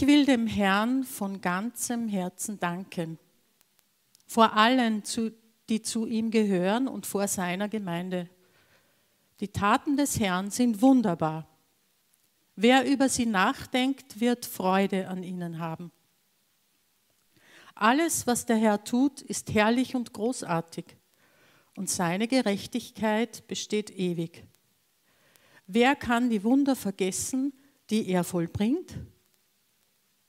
Ich will dem Herrn von ganzem Herzen danken, vor allen, die zu ihm gehören und vor seiner Gemeinde. Die Taten des Herrn sind wunderbar. Wer über sie nachdenkt, wird Freude an ihnen haben. Alles, was der Herr tut, ist herrlich und großartig, und seine Gerechtigkeit besteht ewig. Wer kann die Wunder vergessen, die er vollbringt?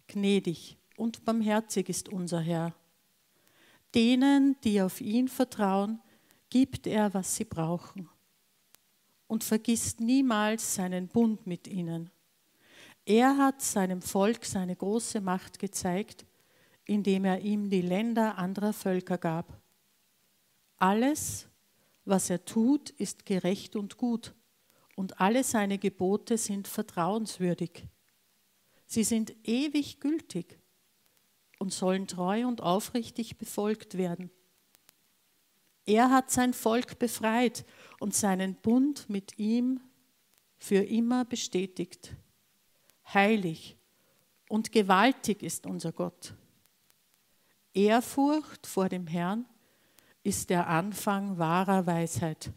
Gnädig und barmherzig ist unser Herr. Denen, die auf ihn vertrauen, gibt er, was sie brauchen und vergisst niemals seinen Bund mit ihnen. Er hat seinem Volk seine große Macht gezeigt, indem er ihm die Länder anderer Völker gab. Alles, was er tut, ist gerecht und gut, und alle seine Gebote sind vertrauenswürdig. Sie sind ewig gültig und sollen treu und aufrichtig befolgt werden. Er hat sein Volk befreit und seinen Bund mit ihm für immer bestätigt. Heilig und gewaltig ist unser Gott. Ehrfurcht vor dem Herrn ist der Anfang wahrer Weisheit.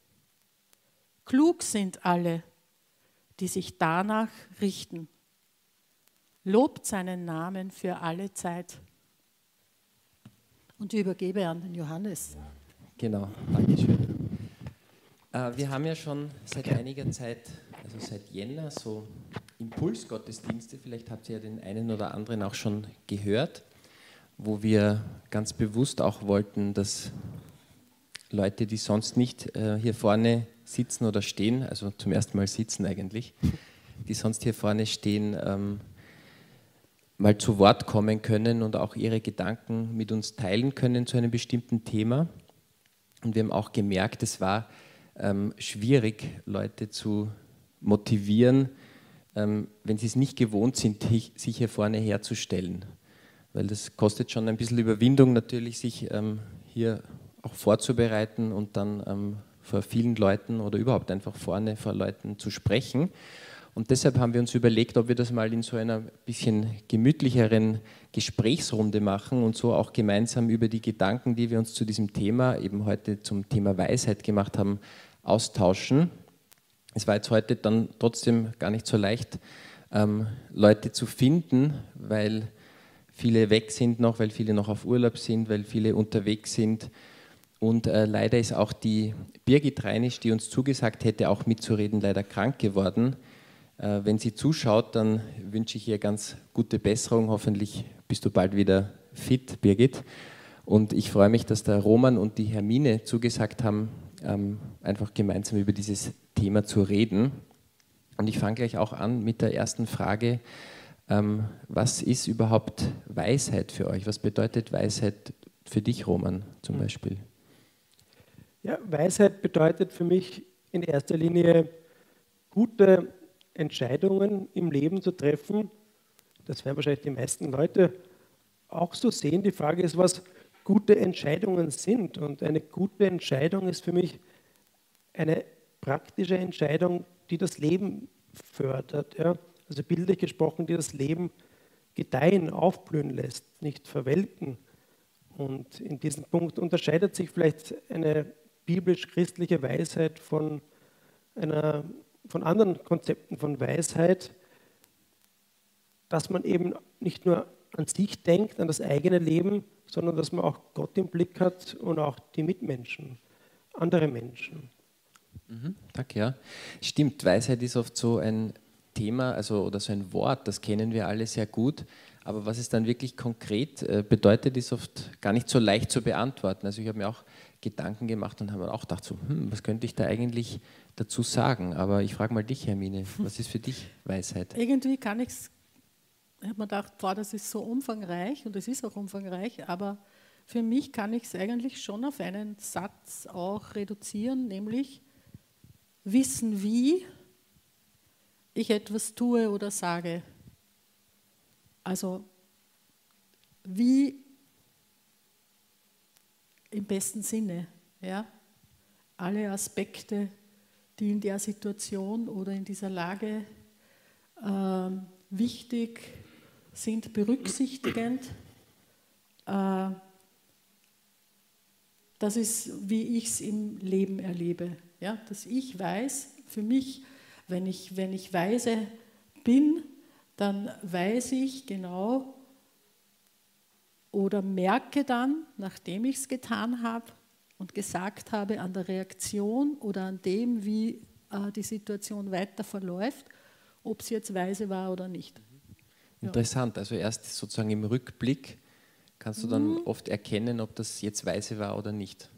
Klug sind alle, die sich danach richten. Lobt seinen Namen für alle Zeit. Und ich übergebe an den Johannes. Genau, Dankeschön. Äh, wir haben ja schon seit einiger Zeit, also seit Jänner, so Impulsgottesdienste, vielleicht habt ihr ja den einen oder anderen auch schon gehört wo wir ganz bewusst auch wollten, dass Leute, die sonst nicht äh, hier vorne sitzen oder stehen, also zum ersten Mal sitzen eigentlich, die sonst hier vorne stehen, ähm, mal zu Wort kommen können und auch ihre Gedanken mit uns teilen können zu einem bestimmten Thema. Und wir haben auch gemerkt, es war ähm, schwierig, Leute zu motivieren, ähm, wenn sie es nicht gewohnt sind, sich hier vorne herzustellen weil das kostet schon ein bisschen Überwindung natürlich, sich ähm, hier auch vorzubereiten und dann ähm, vor vielen Leuten oder überhaupt einfach vorne vor Leuten zu sprechen. Und deshalb haben wir uns überlegt, ob wir das mal in so einer bisschen gemütlicheren Gesprächsrunde machen und so auch gemeinsam über die Gedanken, die wir uns zu diesem Thema, eben heute zum Thema Weisheit gemacht haben, austauschen. Es war jetzt heute dann trotzdem gar nicht so leicht, ähm, Leute zu finden, weil viele weg sind noch, weil viele noch auf Urlaub sind, weil viele unterwegs sind. Und äh, leider ist auch die Birgit Reinisch, die uns zugesagt hätte, auch mitzureden, leider krank geworden. Äh, wenn sie zuschaut, dann wünsche ich ihr ganz gute Besserung. Hoffentlich bist du bald wieder fit, Birgit. Und ich freue mich, dass der Roman und die Hermine zugesagt haben, ähm, einfach gemeinsam über dieses Thema zu reden. Und ich fange gleich auch an mit der ersten Frage. Ähm, was ist überhaupt Weisheit für euch? Was bedeutet Weisheit für dich, Roman, zum hm. Beispiel? Ja, Weisheit bedeutet für mich in erster Linie gute Entscheidungen im Leben zu treffen. Das werden wahrscheinlich die meisten Leute auch so sehen. Die Frage ist, was gute Entscheidungen sind. Und eine gute Entscheidung ist für mich eine praktische Entscheidung, die das Leben fördert. Ja also bildlich gesprochen, die das Leben gedeihen, aufblühen lässt, nicht verwelken. Und in diesem Punkt unterscheidet sich vielleicht eine biblisch-christliche Weisheit von, einer, von anderen Konzepten von Weisheit, dass man eben nicht nur an sich denkt, an das eigene Leben, sondern dass man auch Gott im Blick hat und auch die Mitmenschen, andere Menschen. Mhm, danke, ja. Stimmt, Weisheit ist oft so ein Thema, also oder so ein Wort, das kennen wir alle sehr gut, aber was es dann wirklich konkret äh, bedeutet, ist oft gar nicht so leicht zu beantworten. Also ich habe mir auch Gedanken gemacht und habe mir auch gedacht, so, hm, was könnte ich da eigentlich dazu sagen? Aber ich frage mal dich, Hermine, was ist für dich Weisheit? Irgendwie kann ich es, ich habe mir gedacht, boah, das ist so umfangreich und es ist auch umfangreich, aber für mich kann ich es eigentlich schon auf einen Satz auch reduzieren, nämlich wissen wie ich etwas tue oder sage. Also wie im besten Sinne, ja, alle Aspekte, die in der Situation oder in dieser Lage äh, wichtig sind berücksichtigend. Äh, das ist, wie ich es im Leben erlebe. Ja? Dass ich weiß, für mich, wenn ich, wenn ich weise bin, dann weiß ich genau oder merke dann, nachdem ich es getan habe und gesagt habe, an der Reaktion oder an dem, wie äh, die Situation weiter verläuft, ob es jetzt weise war oder nicht. Interessant, also erst sozusagen im Rückblick kannst du dann mhm. oft erkennen, ob das jetzt weise war oder nicht.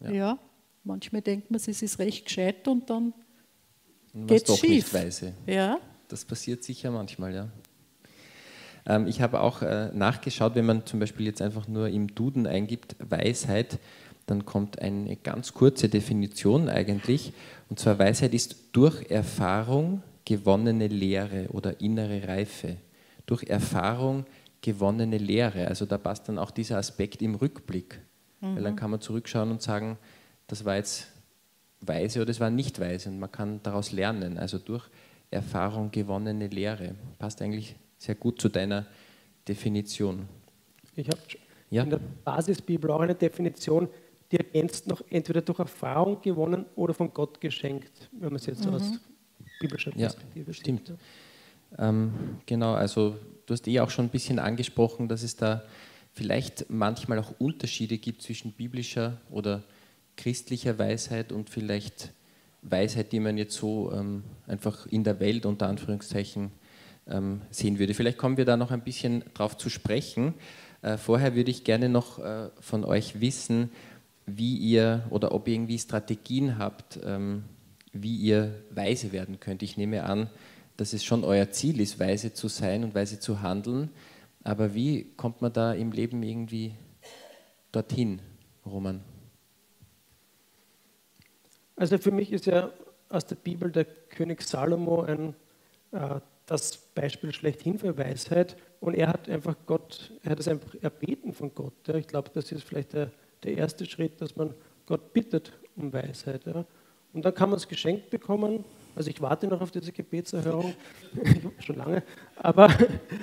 Ja, ja manchmal denkt man, es ist recht gescheit und dann geht es doch schief. nicht weise. Ja. Das passiert sicher manchmal, ja. Ähm, ich habe auch äh, nachgeschaut, wenn man zum Beispiel jetzt einfach nur im Duden eingibt, Weisheit, dann kommt eine ganz kurze Definition eigentlich. Und zwar Weisheit ist durch Erfahrung gewonnene Lehre oder innere Reife. Durch Erfahrung gewonnene Lehre. Also da passt dann auch dieser Aspekt im Rückblick. Mhm. Weil dann kann man zurückschauen und sagen, das war jetzt weise oder das war nicht weise. Und man kann daraus lernen. Also durch Erfahrung gewonnene Lehre. Passt eigentlich sehr gut zu deiner Definition. Ich habe ja? in der Basisbibel auch eine Definition, die ergänzt noch entweder durch Erfahrung gewonnen oder von Gott geschenkt, wenn man es jetzt mhm. aus biblischer Perspektive ja, stimmt. Ähm, genau, also du hast eh auch schon ein bisschen angesprochen, dass es da vielleicht manchmal auch Unterschiede gibt zwischen biblischer oder christlicher Weisheit und vielleicht Weisheit, die man jetzt so ähm, einfach in der Welt unter Anführungszeichen ähm, sehen würde. Vielleicht kommen wir da noch ein bisschen drauf zu sprechen. Äh, vorher würde ich gerne noch äh, von euch wissen, wie ihr oder ob ihr irgendwie Strategien habt, ähm, wie ihr weise werden könnt. Ich nehme an, dass es schon euer Ziel ist, weise zu sein und weise zu handeln. Aber wie kommt man da im Leben irgendwie dorthin, Roman? Also für mich ist ja aus der Bibel der König Salomo ein, äh, das Beispiel schlechthin für Weisheit. Und er hat einfach Gott, er hat es einfach erbeten von Gott. Ja. Ich glaube, das ist vielleicht der, der erste Schritt, dass man Gott bittet um Weisheit. Ja. Und dann kann man es geschenkt bekommen. Also ich warte noch auf diese Gebetserhörung, schon lange. Aber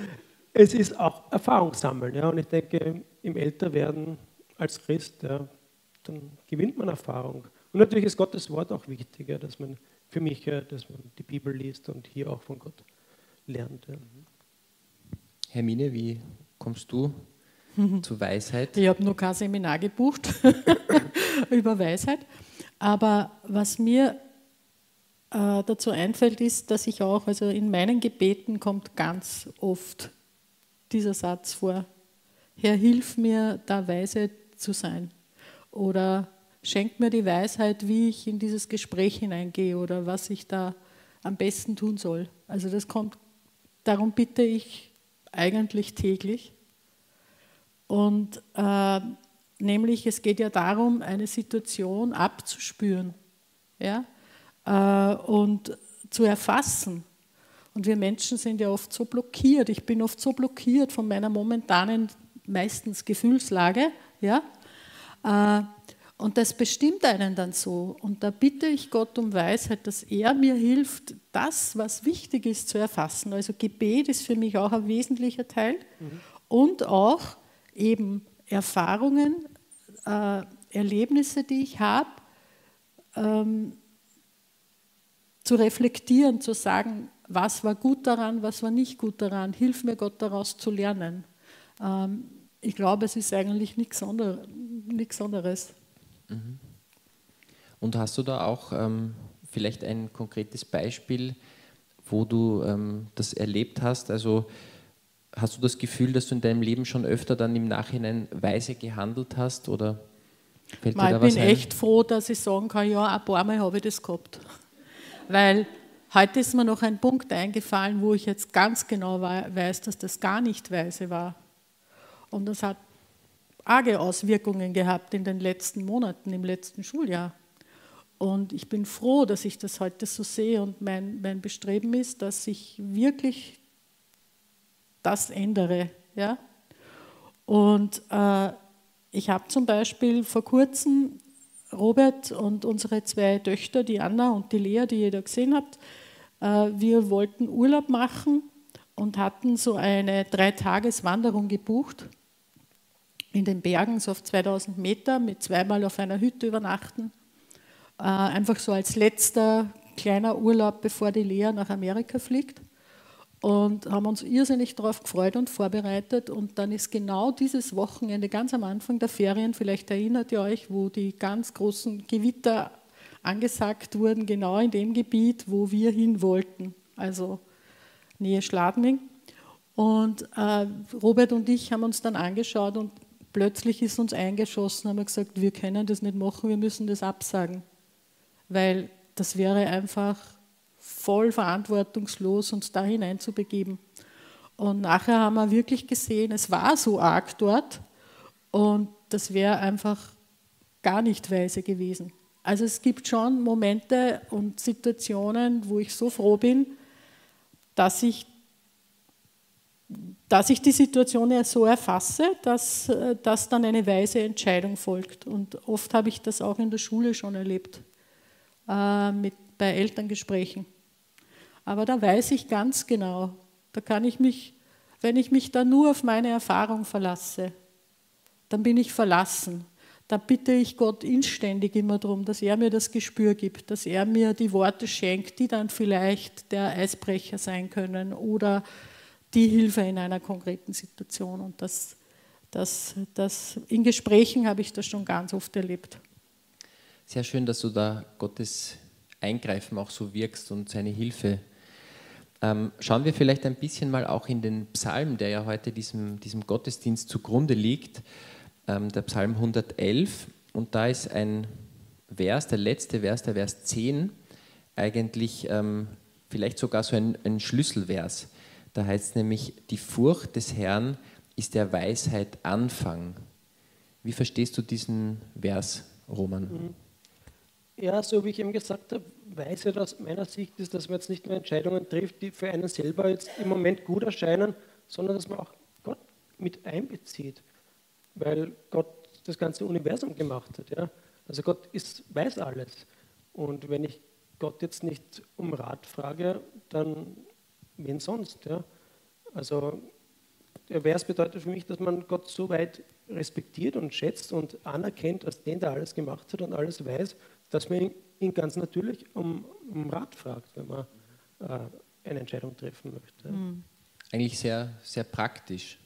es ist auch Erfahrung sammeln. Ja. Und ich denke, im Älterwerden als Christ, ja, dann gewinnt man Erfahrung. Und natürlich ist Gottes Wort auch wichtiger, dass man für mich, dass man die Bibel liest und hier auch von Gott lernt. Ja. Hermine, wie kommst du zu Weisheit? Ich habe noch kein Seminar gebucht über Weisheit. Aber was mir äh, dazu einfällt, ist, dass ich auch, also in meinen Gebeten kommt ganz oft dieser Satz vor. Herr, hilf mir, da weise zu sein. Oder schenk mir die Weisheit, wie ich in dieses Gespräch hineingehe oder was ich da am besten tun soll. Also das kommt, darum bitte ich eigentlich täglich. Und äh, nämlich, es geht ja darum, eine Situation abzuspüren ja? Äh, und zu erfassen. Und wir Menschen sind ja oft so blockiert. Ich bin oft so blockiert von meiner momentanen, meistens Gefühlslage. Ja? Äh, und das bestimmt einen dann so. Und da bitte ich Gott um Weisheit, dass er mir hilft, das, was wichtig ist, zu erfassen. Also Gebet ist für mich auch ein wesentlicher Teil. Mhm. Und auch eben Erfahrungen, äh, Erlebnisse, die ich habe, ähm, zu reflektieren, zu sagen, was war gut daran, was war nicht gut daran, hilf mir Gott daraus zu lernen. Ähm, ich glaube, es ist eigentlich nichts anderes. Mhm. Und hast du da auch ähm, vielleicht ein konkretes Beispiel, wo du ähm, das erlebt hast? Also hast du das Gefühl, dass du in deinem Leben schon öfter dann im Nachhinein weise gehandelt hast? Oder fällt Mal, dir da ich bin ein? echt froh, dass ich sagen kann, ja, ein paar Mal habe ich das gehabt. Weil heute ist mir noch ein Punkt eingefallen, wo ich jetzt ganz genau weiß, dass das gar nicht weise war. Und das hat arge Auswirkungen gehabt in den letzten Monaten, im letzten Schuljahr. Und ich bin froh, dass ich das heute so sehe und mein, mein Bestreben ist, dass ich wirklich das ändere. Ja? Und äh, ich habe zum Beispiel vor kurzem Robert und unsere zwei Töchter, die Anna und die Lea, die ihr da gesehen habt, äh, wir wollten Urlaub machen und hatten so eine Dreitageswanderung gebucht in den Bergen, so auf 2000 Meter, mit zweimal auf einer Hütte übernachten. Äh, einfach so als letzter kleiner Urlaub, bevor die Lea nach Amerika fliegt. Und haben uns irrsinnig darauf gefreut und vorbereitet. Und dann ist genau dieses Wochenende, ganz am Anfang der Ferien, vielleicht erinnert ihr euch, wo die ganz großen Gewitter angesagt wurden, genau in dem Gebiet, wo wir hin wollten, also Nähe Schladming. Und äh, Robert und ich haben uns dann angeschaut und plötzlich ist uns eingeschossen, haben wir gesagt, wir können das nicht machen, wir müssen das absagen. Weil das wäre einfach voll verantwortungslos, uns da hineinzubegeben. Und nachher haben wir wirklich gesehen, es war so arg dort und das wäre einfach gar nicht weise gewesen. Also es gibt schon Momente und Situationen, wo ich so froh bin, dass ich, dass ich die Situation ja so erfasse, dass, dass dann eine weise Entscheidung folgt. Und oft habe ich das auch in der Schule schon erlebt, äh, mit, bei Elterngesprächen. Aber da weiß ich ganz genau, da kann ich mich, wenn ich mich da nur auf meine Erfahrung verlasse, dann bin ich verlassen da bitte ich Gott inständig immer darum, dass er mir das Gespür gibt, dass er mir die Worte schenkt, die dann vielleicht der Eisbrecher sein können oder die Hilfe in einer konkreten Situation. Und das, das, das, in Gesprächen habe ich das schon ganz oft erlebt. Sehr schön, dass du da Gottes Eingreifen auch so wirkst und seine Hilfe. Ähm, schauen wir vielleicht ein bisschen mal auch in den Psalm, der ja heute diesem, diesem Gottesdienst zugrunde liegt ähm, der Psalm 111 und da ist ein Vers, der letzte Vers, der Vers 10, eigentlich ähm, vielleicht sogar so ein, ein Schlüsselvers. Da heißt es nämlich, die Furcht des Herrn ist der Weisheit Anfang. Wie verstehst du diesen Vers, Roman? Mhm. Ja, so wie ich eben gesagt habe, Weisheit aus meiner Sicht ist, dass man jetzt nicht nur Entscheidungen trifft, die für einen selber jetzt im Moment gut erscheinen, sondern dass man auch Gott mit einbezieht weil Gott das ganze Universum gemacht hat. Ja? Also Gott ist, weiß alles. Und wenn ich Gott jetzt nicht um Rat frage, dann wen sonst? Ja? Also der Vers bedeutet für mich, dass man Gott so weit respektiert und schätzt und anerkennt als den, der alles gemacht hat und alles weiß, dass man ihn ganz natürlich um, um Rat fragt, wenn man äh, eine Entscheidung treffen möchte. Mhm. Eigentlich sehr, sehr praktisch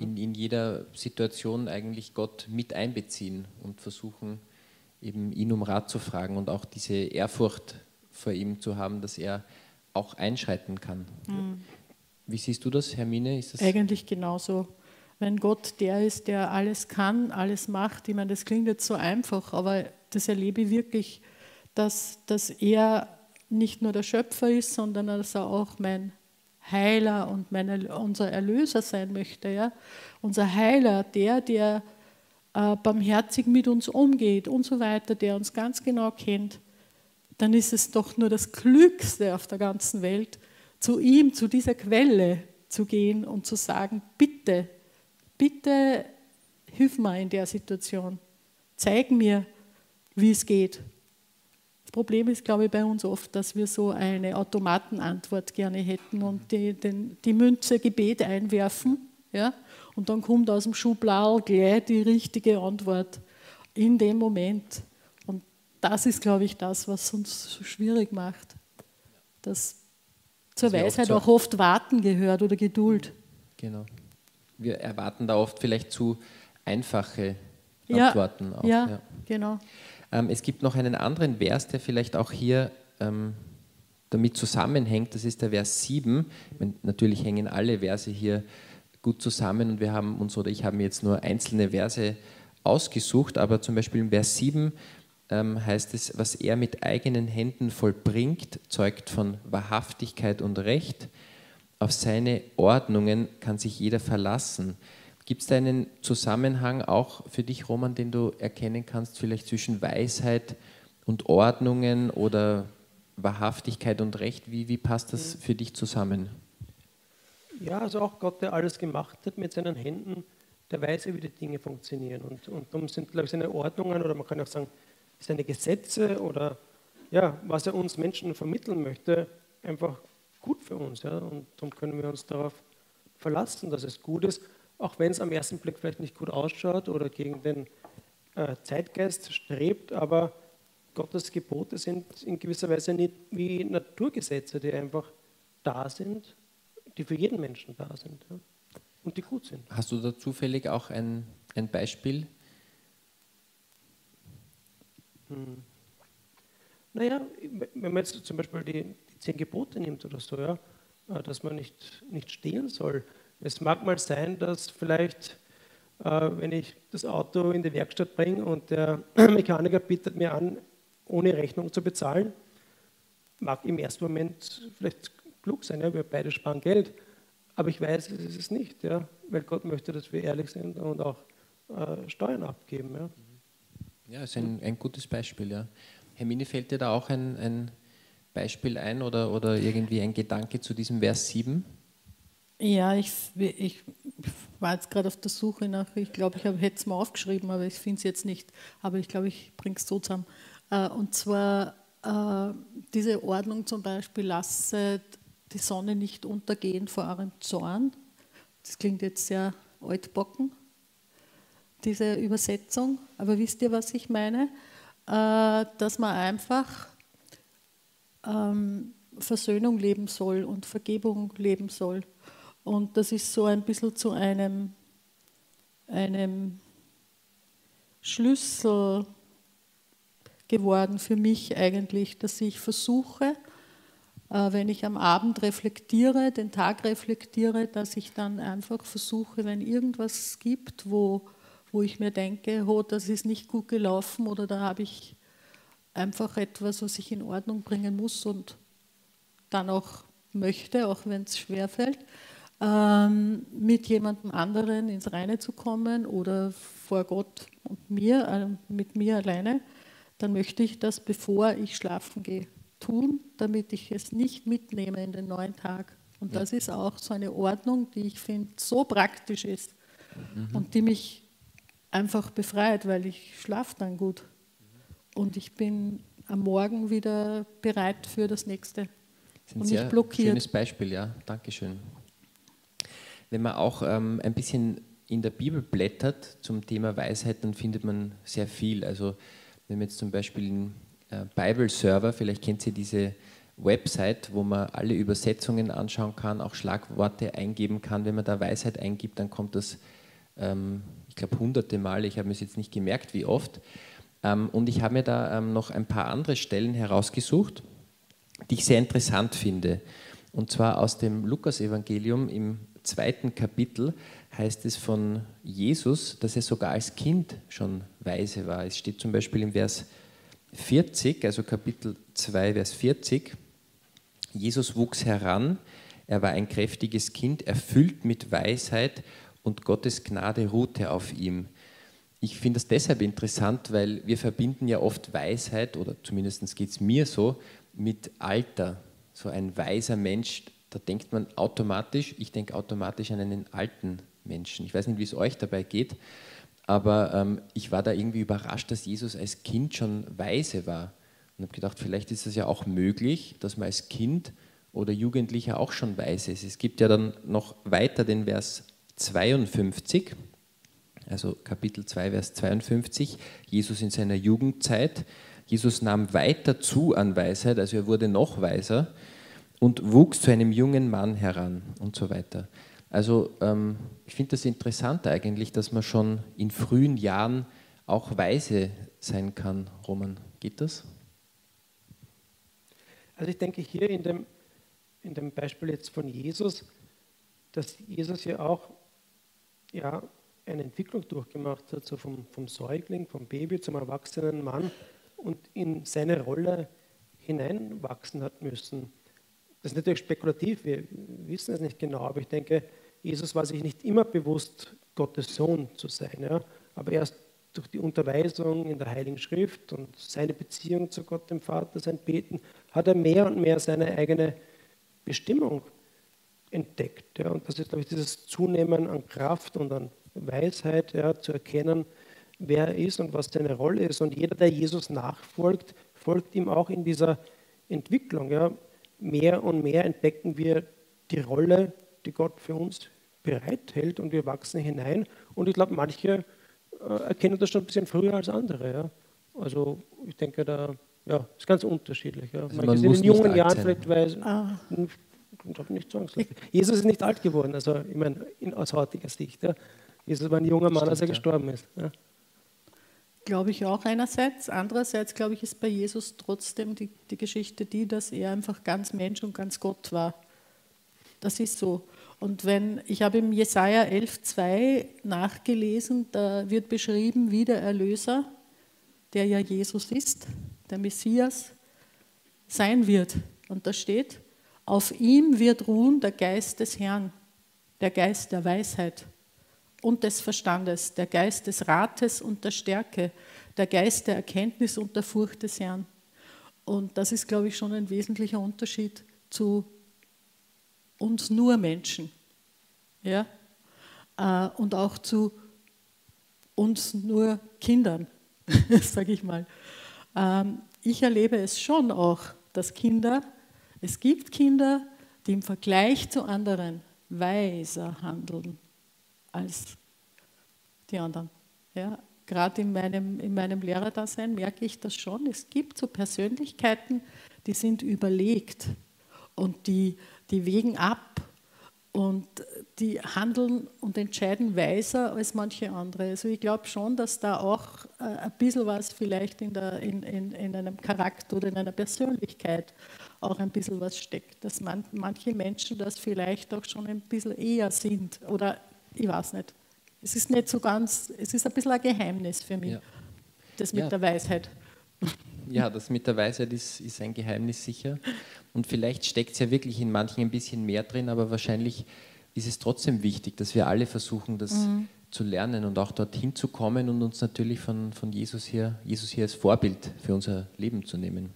in, in jeder Situation eigentlich Gott mit einbeziehen und versuchen, eben ihn um Rat zu fragen und auch diese Ehrfurcht vor ihm zu haben, dass er auch einschreiten kann. Mhm. Wie siehst du das, Hermine? Ist das Eigentlich genauso. Wenn Gott der ist, der alles kann, alles macht, ich meine, das klingt jetzt so einfach, aber das erlebe ich wirklich, dass, dass er nicht nur der Schöpfer ist, sondern dass er auch mein Heiler und meine, unser Erlöser sein möchte. Ja? Unser Heiler, der, der äh, barmherzig mit uns umgeht und so weiter, der uns ganz genau kennt, dann ist es doch nur das Glückste auf der ganzen Welt, zu ihm, zu dieser Quelle zu gehen und zu sagen, bitte, bitte hilf mir in der Situation, zeig mir, wie es geht. Problem ist, glaube ich, bei uns oft, dass wir so eine Automatenantwort gerne hätten und die, den, die Münze Gebet einwerfen. Ja? Und dann kommt aus dem Schublau gleich die richtige Antwort in dem Moment. Das ist, glaube ich, das, was uns so schwierig macht. Dass zur das Weisheit auch, auch oft Warten gehört oder Geduld. Genau. Wir erwarten da oft vielleicht zu einfache Antworten. Ja, auch, ja, ja. genau. Ähm, es gibt noch einen anderen Vers, der vielleicht auch hier ähm, damit zusammenhängt. Das ist der Vers 7. Meine, natürlich hängen alle Verse hier gut zusammen und wir haben uns oder ich habe mir jetzt nur einzelne Verse ausgesucht, aber zum Beispiel im Vers 7 ähm, heißt es, was er mit eigenen Händen vollbringt, zeugt von Wahrhaftigkeit und Recht. Auf seine Ordnungen kann sich jeder verlassen. Gibt es da einen Zusammenhang auch für dich, Roman, den du erkennen kannst, vielleicht zwischen Weisheit und Ordnungen oder Wahrhaftigkeit und Recht? Wie, wie passt das für dich zusammen? Ja, also auch Gott, der alles gemacht hat mit seinen Händen, der weiß, wie die Dinge funktionieren. Und, und darum sind, glaube ich, seine Ordnungen oder man kann auch sagen, seine Gesetze oder ja, was er uns Menschen vermitteln möchte, einfach gut für uns. Ja? Und darum können wir uns darauf verlassen, dass es gut ist, auch wenn es am ersten Blick vielleicht nicht gut ausschaut oder gegen den äh, Zeitgeist strebt, aber Gottes Gebote sind in gewisser Weise nicht wie Naturgesetze, die einfach da sind, die für jeden Menschen da sind ja? und die gut sind. Hast du da zufällig auch ein, ein Beispiel? Hm. Naja, wenn man jetzt zum Beispiel die, die zehn Gebote nimmt oder so, ja, äh, dass man nicht, nicht stehlen soll. Es mag mal sein, dass vielleicht, äh, wenn ich das Auto in die Werkstatt bringe und der Mechaniker bietet mir an, ohne Rechnung zu bezahlen, mag im ersten Moment vielleicht klug sein, ja, wir beide sparen Geld, aber ich weiß, es ist es nicht, ja, weil Gott möchte, dass wir ehrlich sind und auch äh, Steuern abgeben. Ja, ja ist ein, ein gutes Beispiel. Ja. Hermine, fällt dir da auch ein, ein Beispiel ein oder, oder irgendwie ein Gedanke zu diesem Vers 7? Ja, ich, ich war jetzt gerade auf der Suche nach, ich glaube, ich hätte es mal aufgeschrieben, aber ich finde es jetzt nicht. Aber ich glaube, ich bringe es so zusammen. Äh, und zwar äh, diese Ordnung zum Beispiel, lasset die Sonne nicht untergehen vor eurem Zorn. Das klingt jetzt sehr altbocken, diese Übersetzung. Aber wisst ihr, was ich meine? Äh, dass man einfach ähm, Versöhnung leben soll und Vergebung leben soll. Und das ist so ein bisschen zu einem, einem Schlüssel geworden für mich eigentlich, dass ich versuche, äh, wenn ich am Abend reflektiere, den Tag reflektiere, dass ich dann einfach versuche, wenn irgendwas gibt, wo, wo ich mir denke, oh, das ist nicht gut gelaufen oder da habe ich einfach etwas, was ich in Ordnung bringen muss und dann auch möchte, auch wenn es schwerfällt, ähm, mit jemandem anderen ins Reine zu kommen oder vor Gott und mir, äh, mit mir alleine, dann möchte ich das, bevor ich schlafen gehe, tun, damit ich es nicht mitnehme in den neuen Tag. Und ja. das ist auch so eine Ordnung, die ich finde so praktisch ist mhm. und die mich einfach befreit, weil ich schlafe dann gut und ich bin am Morgen wieder bereit für das nächste. Das ist ein sehr blockiert. schönes Beispiel, ja. Dankeschön. Wenn man auch ähm, ein bisschen in der Bibel blättert zum Thema Weisheit, dann findet man sehr viel. Also wenn man jetzt zum Beispiel einen äh, Bible Server, vielleicht kennt ihr diese Website, wo man alle Übersetzungen anschauen kann, auch Schlagworte eingeben kann. Wenn man da Weisheit eingibt, dann kommt das, ähm, ich glaube, hunderte Male. Ich habe mir es jetzt nicht gemerkt, wie oft. Ähm, und ich habe mir da ähm, noch ein paar andere Stellen herausgesucht, die ich sehr interessant finde. Und zwar aus dem Lukasevangelium im zweiten Kapitel heißt es von Jesus, dass er sogar als Kind schon weise war. Es steht zum Beispiel im Vers 40, also Kapitel 2, Vers 40. Jesus wuchs heran, er war ein kräftiges Kind, erfüllt mit Weisheit und Gottes Gnade ruhte auf ihm. Ich finde das deshalb interessant, weil wir verbinden ja oft Weisheit, oder zumindest geht es mir so, mit Alter. So ein weiser Mensch, da denkt man automatisch, ich denke automatisch an einen alten Menschen. Ich weiß nicht, wie es euch dabei geht, aber ähm, ich war da irgendwie überrascht, dass Jesus als Kind schon weise war. Und habe gedacht, vielleicht ist es ja auch möglich, dass man als Kind oder Jugendlicher auch schon weise ist. Es gibt ja dann noch weiter den Vers 52, also Kapitel 2, Vers 52, Jesus in seiner Jugendzeit. Jesus nahm weiter zu an Weisheit, also er wurde noch weiser und wuchs zu einem jungen Mann heran und so weiter. Also ähm, ich finde das interessant eigentlich, dass man schon in frühen Jahren auch weise sein kann. Roman, geht das? Also ich denke hier in dem, in dem Beispiel jetzt von Jesus, dass Jesus ja auch ja, eine Entwicklung durchgemacht hat, so vom, vom Säugling, vom Baby zum erwachsenen Mann und in seine Rolle hineinwachsen hat müssen. Das ist natürlich spekulativ, wir wissen es nicht genau, aber ich denke, Jesus war sich nicht immer bewusst, Gottes Sohn zu sein. Ja? Aber erst durch die Unterweisung in der Heiligen Schrift und seine Beziehung zu Gott, dem Vater, sein Beten, hat er mehr und mehr seine eigene Bestimmung entdeckt. Ja? Und das ist, glaube ich, dieses Zunehmen an Kraft und an Weisheit, ja, zu erkennen, wer er ist und was seine Rolle ist. Und jeder, der Jesus nachfolgt, folgt ihm auch in dieser Entwicklung. Ja. mehr und mehr entdecken wir die Rolle, die Gott für uns bereithält und wir wachsen hinein. Und ich glaube, manche äh, erkennen das schon ein bisschen früher als andere. Ja. Also ich denke, da ja, ist ganz unterschiedlich. Ja. Also Manche sind in jungen Jahren vielleicht weiß, ah. Nicht zwangsläufig. Jesus ist nicht alt geworden, also ich meine, aus heutiger Sicht. Ja. Jesus war ein junger Mann, Stimmt, als er gestorben ist. Ja. Glaube ich auch einerseits. Andererseits, glaube ich, ist bei Jesus trotzdem die, die Geschichte die, dass er einfach ganz Mensch und ganz Gott war. Das ist so. Und wenn, ich habe im Jesaja 11,2 nachgelesen, da wird beschrieben, wie der Erlöser, der ja Jesus ist, der Messias, sein wird. Und da steht, auf ihm wird ruhen der Geist des Herrn, der Geist der Weisheit und des Verstandes, der Geist des Rates und der Stärke, der Geist der Erkenntnis und der Furcht des Herrn. Und das ist, glaube ich, schon ein wesentlicher Unterschied zu uns nur Menschen. Ja? Äh, und auch zu uns nur Kindern, sage ich mal. Ähm, ich erlebe es schon auch, dass Kinder, es gibt Kinder, die im Vergleich zu anderen weiser handeln als die anderen. Ja, Gerade in meinem, in meinem Lehrerdasein merke ich das schon. Es gibt so Persönlichkeiten, die sind überlegt und die, die wägen ab und die handeln und entscheiden weiser als manche andere. Also ich glaube schon, dass da auch äh, ein bisschen was vielleicht in, der, in, in, in einem Charakter oder in einer Persönlichkeit auch ein bisschen was steckt, dass man, manche Menschen das vielleicht auch schon ein bisschen eher sind oder ich weiß nicht. Es ist nicht so ganz, es ist ein bisschen ein Geheimnis für mich, ja. das mit ja. der Weisheit. Ja, das mit der Weisheit ist, ist ein Geheimnis sicher. Und vielleicht steckt es ja wirklich in manchen ein bisschen mehr drin, aber wahrscheinlich ist es trotzdem wichtig, dass wir alle versuchen, das mhm. zu lernen und auch dorthin zu kommen und uns natürlich von, von Jesus, hier, Jesus hier als Vorbild für unser Leben zu nehmen.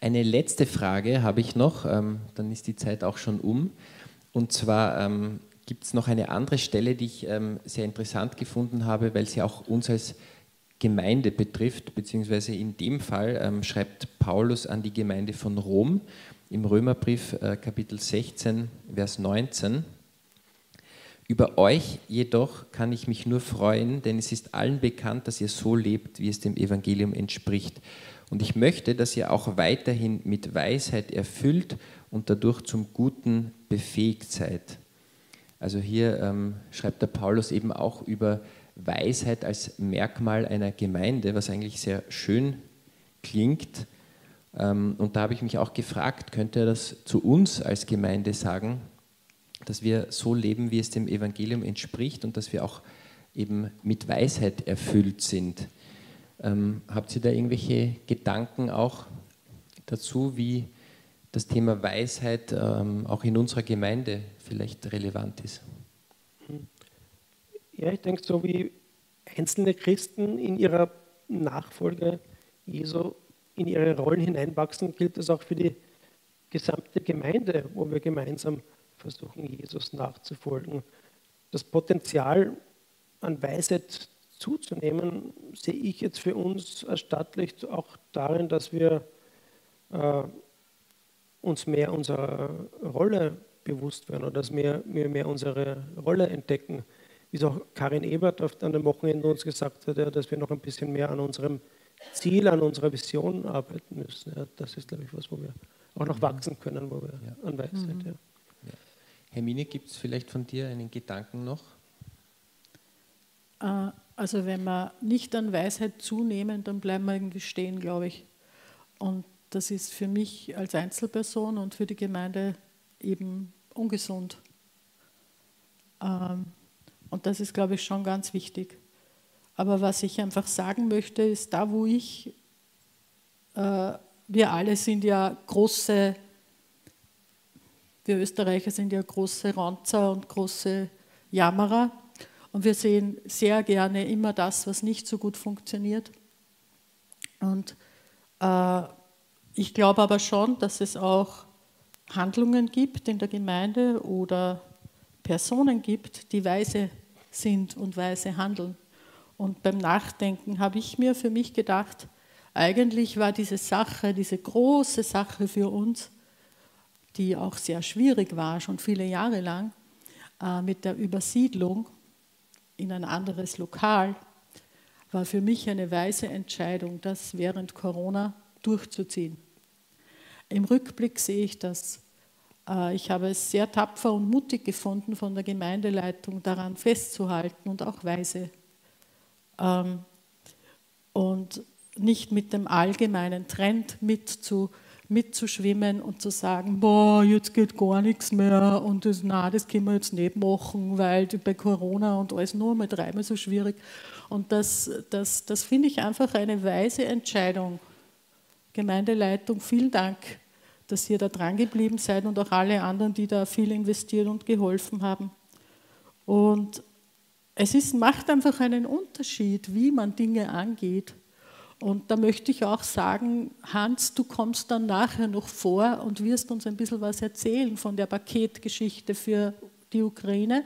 Eine letzte Frage habe ich noch, ähm, dann ist die Zeit auch schon um. Und zwar ähm, gibt es noch eine andere Stelle, die ich ähm, sehr interessant gefunden habe, weil sie auch uns als Gemeinde betrifft, beziehungsweise in dem Fall schreibt Paulus an die Gemeinde von Rom im Römerbrief äh, Kapitel 16, Vers 19. Über euch jedoch kann ich mich nur freuen, denn es ist allen bekannt, dass ihr so lebt, wie es dem Evangelium entspricht. Und ich möchte, dass ihr auch weiterhin mit Weisheit erfüllt und dadurch zum Guten befähigt seid. Also hier ähm, schreibt der Paulus eben auch über Weisheit als Merkmal einer Gemeinde, was eigentlich sehr schön klingt. Ähm, und da habe ich mich auch gefragt, könnte er das zu uns als Gemeinde sagen, dass wir so leben, wie es dem Evangelium entspricht und dass wir auch eben mit Weisheit erfüllt sind. Ähm, habt ihr da irgendwelche Gedanken auch dazu, wie das Thema Weisheit ähm, auch in unserer Gemeinde vielleicht relevant ist? Ja, ich denke, so wie einzelne Christen in ihrer Nachfolge Jesu in ihre Rollen hineinwachsen, gilt das auch für die gesamte Gemeinde, wo wir gemeinsam versuchen, Jesus nachzufolgen. Das Potenzial an Weisheit zuzunehmen, sehe ich jetzt für uns als Stadtlicht auch darin, dass wir äh, uns mehr unserer Rolle bewusst werden oder dass wir, wir mehr unsere Rolle entdecken. Wie es auch Karin Ebert oft an dem Wochenende uns gesagt hat, ja, dass wir noch ein bisschen mehr an unserem Ziel, an unserer Vision arbeiten müssen. Ja, das ist, glaube ich, was, wo wir auch noch mhm. wachsen können, wo wir ja. an Weisheit. Mhm. Ja. Ja. Hermine, gibt es vielleicht von dir einen Gedanken noch? Äh, also wenn wir nicht an Weisheit zunehmen, dann bleiben wir irgendwie stehen, glaube ich. Und das ist für mich als Einzelperson und für die Gemeinde eben ungesund. Ähm, und das ist, glaube ich, schon ganz wichtig. Aber was ich einfach sagen möchte, ist, da wo ich, äh, wir alle sind ja große, wir Österreicher sind ja große Ranzer und große Jammerer. Und wir sehen sehr gerne immer das, was nicht so gut funktioniert. Und äh, ich glaube aber schon, dass es auch Handlungen gibt in der Gemeinde oder Personen gibt, die weise sind und weise handeln. Und beim Nachdenken habe ich mir für mich gedacht, eigentlich war diese Sache, diese große Sache für uns, die auch sehr schwierig war, schon viele Jahre lang, äh, mit der Übersiedlung in ein anderes Lokal, war für mich eine weise Entscheidung, das während Corona durchzuziehen. Im Rückblick sehe ich das. Äh, ich habe es sehr tapfer und mutig gefunden, von der Gemeindeleitung daran festzuhalten und auch weise. Ähm, und nicht mit dem allgemeinen Trend mitzu, mitzuschwimmen und zu sagen, boah, jetzt geht gar nichts mehr und das, na, das können wir jetzt nicht machen, weil bei Corona und alles nur mal dreimal so schwierig. Und das, das, das finde ich einfach eine weise Entscheidung. Gemeindeleitung, vielen Dank, dass ihr da dran geblieben seid und auch alle anderen, die da viel investiert und geholfen haben. Und es ist, macht einfach einen Unterschied, wie man Dinge angeht. Und da möchte ich auch sagen, Hans, du kommst dann nachher noch vor und wirst uns ein bisschen was erzählen von der Paketgeschichte für die Ukraine.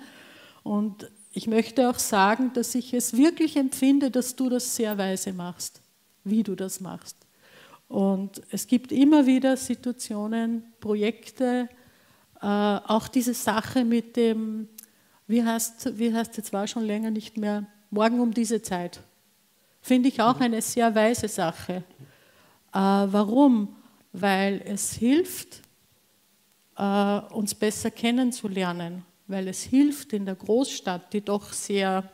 Und ich möchte auch sagen, dass ich es wirklich empfinde, dass du das sehr weise machst, wie du das machst. Und es gibt immer wieder Situationen, Projekte, äh, auch diese Sache mit dem, wie heißt, wie heißt jetzt war schon länger nicht mehr, morgen um diese Zeit. Finde ich auch eine sehr weise Sache. Äh, warum? Weil es hilft, äh, uns besser kennenzulernen, weil es hilft in der Großstadt, die doch sehr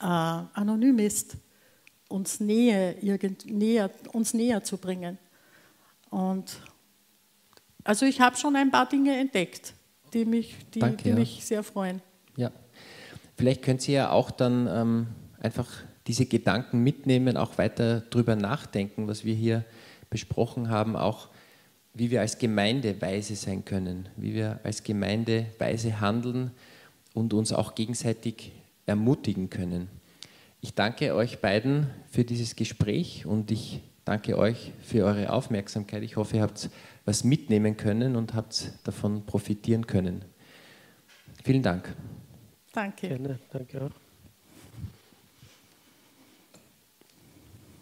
äh, anonym ist, uns, Nähe, irgend, näher, uns näher zu bringen. Und also ich habe schon ein paar Dinge entdeckt, die mich, die, Danke, die ja. mich sehr freuen. Ja, vielleicht könnt ihr ja auch dann ähm, einfach diese Gedanken mitnehmen, auch weiter darüber nachdenken, was wir hier besprochen haben, auch wie wir als Gemeinde weise sein können, wie wir als Gemeinde weise handeln und uns auch gegenseitig ermutigen können. Ich danke euch beiden für dieses Gespräch und ich danke euch für eure Aufmerksamkeit. Ich hoffe, ihr habt was mitnehmen können und habt davon profitieren können. Vielen Dank. Danke. Gerne, danke auch.